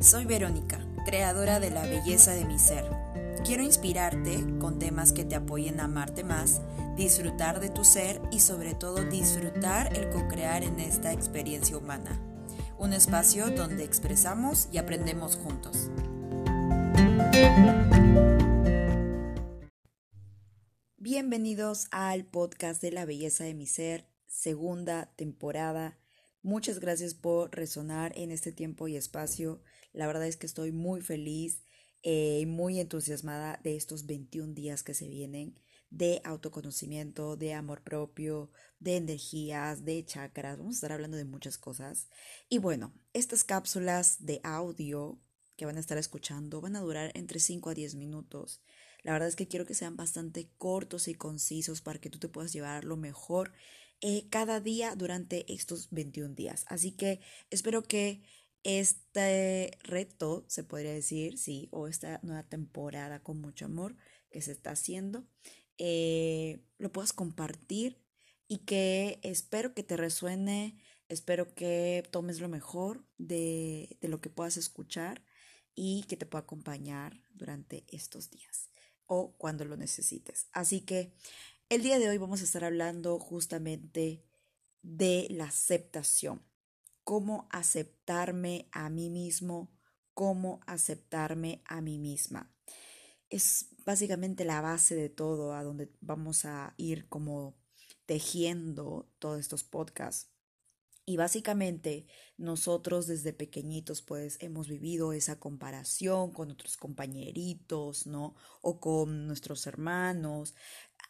Soy Verónica, creadora de la belleza de mi ser. Quiero inspirarte con temas que te apoyen a amarte más, disfrutar de tu ser y sobre todo disfrutar el co-crear en esta experiencia humana. Un espacio donde expresamos y aprendemos juntos. Bienvenidos al podcast de la belleza de mi ser, segunda temporada. Muchas gracias por resonar en este tiempo y espacio. La verdad es que estoy muy feliz eh, y muy entusiasmada de estos 21 días que se vienen de autoconocimiento, de amor propio, de energías, de chakras. Vamos a estar hablando de muchas cosas. Y bueno, estas cápsulas de audio que van a estar escuchando van a durar entre 5 a 10 minutos. La verdad es que quiero que sean bastante cortos y concisos para que tú te puedas llevar lo mejor eh, cada día durante estos 21 días. Así que espero que este reto, se podría decir, sí, o esta nueva temporada con mucho amor que se está haciendo, eh, lo puedas compartir y que espero que te resuene, espero que tomes lo mejor de, de lo que puedas escuchar y que te pueda acompañar durante estos días o cuando lo necesites. Así que el día de hoy vamos a estar hablando justamente de la aceptación, cómo aceptarme a mí mismo, cómo aceptarme a mí misma. Es básicamente la base de todo, a donde vamos a ir como tejiendo todos estos podcasts. Y básicamente nosotros desde pequeñitos pues hemos vivido esa comparación con otros compañeritos, ¿no? O con nuestros hermanos,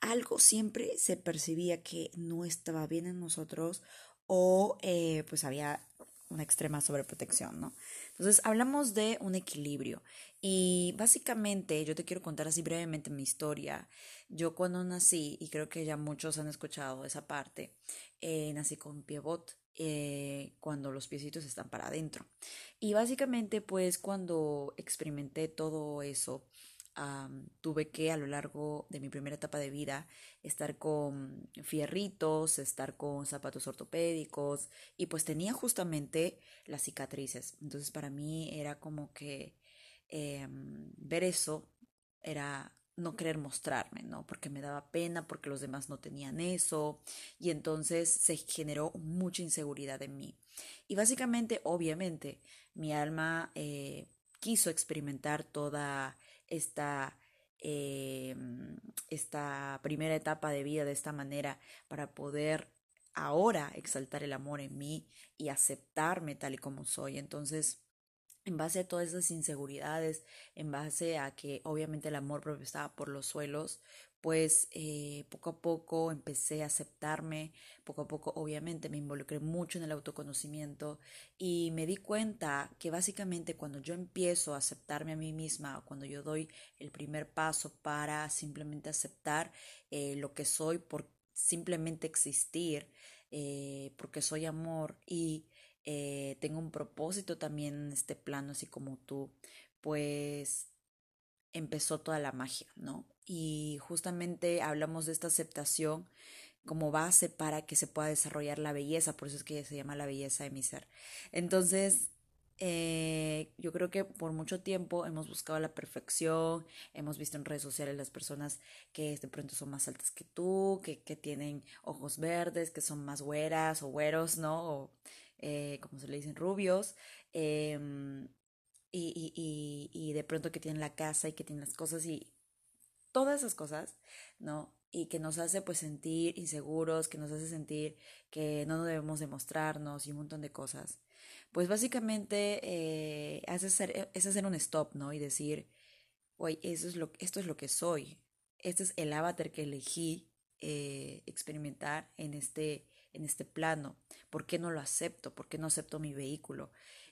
algo siempre se percibía que no estaba bien en nosotros o eh, pues había una extrema sobreprotección, ¿no? Entonces hablamos de un equilibrio y básicamente yo te quiero contar así brevemente mi historia. Yo cuando nací, y creo que ya muchos han escuchado esa parte, eh, nací con piebot. Eh, cuando los piecitos están para adentro. Y básicamente pues cuando experimenté todo eso, tuve que a lo largo de mi primera etapa de vida estar con fierritos, estar con zapatos ortopédicos y pues tenía justamente las cicatrices. Entonces para mí era como que em, ver eso era no querer mostrarme, ¿no? Porque me daba pena, porque los demás no tenían eso y entonces se generó mucha inseguridad en mí. Y básicamente, obviamente, mi alma eh, quiso experimentar toda esta, eh, esta primera etapa de vida de esta manera para poder ahora exaltar el amor en mí y aceptarme tal y como soy. Entonces, en base a todas esas inseguridades, en base a que obviamente el amor propio estaba por los suelos, pues eh, poco a poco empecé a aceptarme, poco a poco obviamente me involucré mucho en el autoconocimiento y me di cuenta que básicamente cuando yo empiezo a aceptarme a mí misma, cuando yo doy el primer paso para simplemente aceptar eh, lo que soy por simplemente existir, eh, porque soy amor y tengo un propósito también en este plano, así como tú, pues empezó toda la magia, ¿no? Y justamente hablamos de esta aceptación como base para que se pueda desarrollar la belleza, por eso es que se llama la belleza de mi ser. Entonces, eh, yo creo que por mucho tiempo hemos buscado la perfección, hemos visto en redes sociales las personas que de pronto son más altas que tú, que, que tienen ojos verdes, que son más güeras o güeros, ¿no? Eh, como se le dicen, rubios. Eh, y, y, y, de pronto que tienen la casa y que tienen las cosas y todas esas cosas, ¿no? Y que nos hace pues sentir inseguros, que nos hace sentir que no nos debemos demostrarnos y un montón de cosas. Pues básicamente eh, es, hacer, es hacer un stop, ¿no? Y decir, oye, es esto es lo que soy. Este es el avatar que elegí eh, experimentar en este, en este plano. ¿Por qué no lo acepto? ¿Por qué no acepto mi vehículo?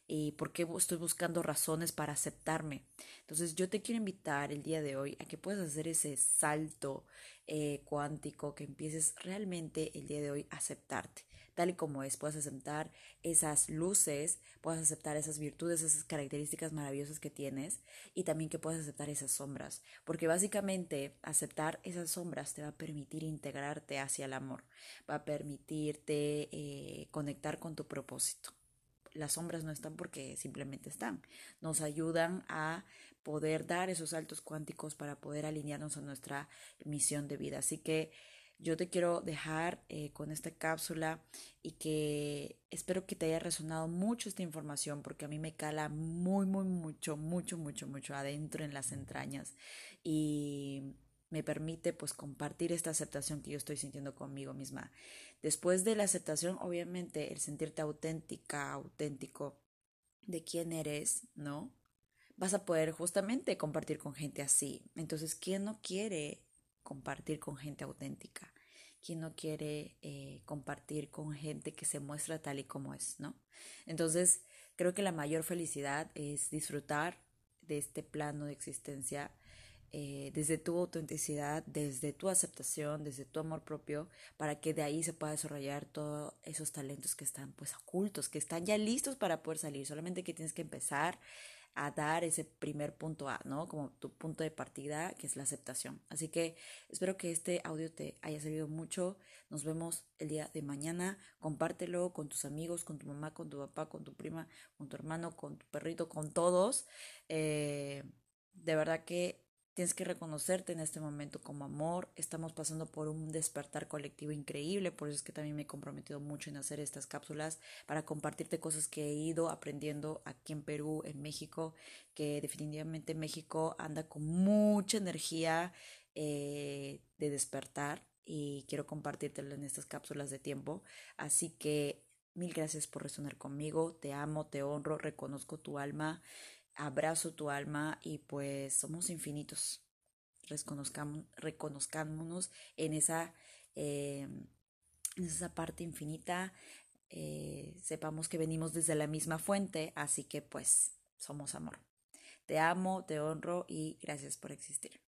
y por qué estoy buscando razones para aceptarme. Entonces yo te quiero invitar el día de hoy a que puedas hacer ese salto eh, cuántico, que empieces realmente el día de hoy a aceptarte tal y como es, puedas aceptar esas luces, puedas aceptar esas virtudes, esas características maravillosas que tienes y también que puedas aceptar esas sombras, porque básicamente aceptar esas sombras te va a permitir integrarte hacia el amor, va a permitirte eh, conectar con tu propósito las sombras no están porque simplemente están. Nos ayudan a poder dar esos saltos cuánticos para poder alinearnos a nuestra misión de vida. Así que yo te quiero dejar eh, con esta cápsula y que espero que te haya resonado mucho esta información porque a mí me cala muy, muy, mucho, mucho, mucho, mucho adentro en las entrañas y me permite pues compartir esta aceptación que yo estoy sintiendo conmigo misma. Después de la aceptación, obviamente, el sentirte auténtica, auténtico de quién eres, ¿no? Vas a poder justamente compartir con gente así. Entonces, ¿quién no quiere compartir con gente auténtica? ¿Quién no quiere eh, compartir con gente que se muestra tal y como es, ¿no? Entonces, creo que la mayor felicidad es disfrutar de este plano de existencia eh, desde tu autenticidad, desde tu aceptación, desde tu amor propio, para que de ahí se pueda desarrollar todos esos talentos que están pues ocultos, que están ya listos para poder salir, solamente que tienes que empezar a dar ese primer punto A, ¿no? Como tu punto de partida, que es la aceptación. Así que espero que este audio te haya servido mucho. Nos vemos el día de mañana. Compártelo con tus amigos, con tu mamá, con tu papá, con tu prima, con tu hermano, con tu perrito, con todos. Eh, de verdad que Tienes que reconocerte en este momento como amor. Estamos pasando por un despertar colectivo increíble, por eso es que también me he comprometido mucho en hacer estas cápsulas para compartirte cosas que he ido aprendiendo aquí en Perú, en México, que definitivamente México anda con mucha energía eh, de despertar y quiero compartírtelo en estas cápsulas de tiempo. Así que mil gracias por resonar conmigo. Te amo, te honro, reconozco tu alma abrazo tu alma y pues somos infinitos. reconozcámonos en esa, eh, en esa parte infinita. Eh, sepamos que venimos desde la misma fuente, así que pues somos amor. Te amo, te honro y gracias por existir.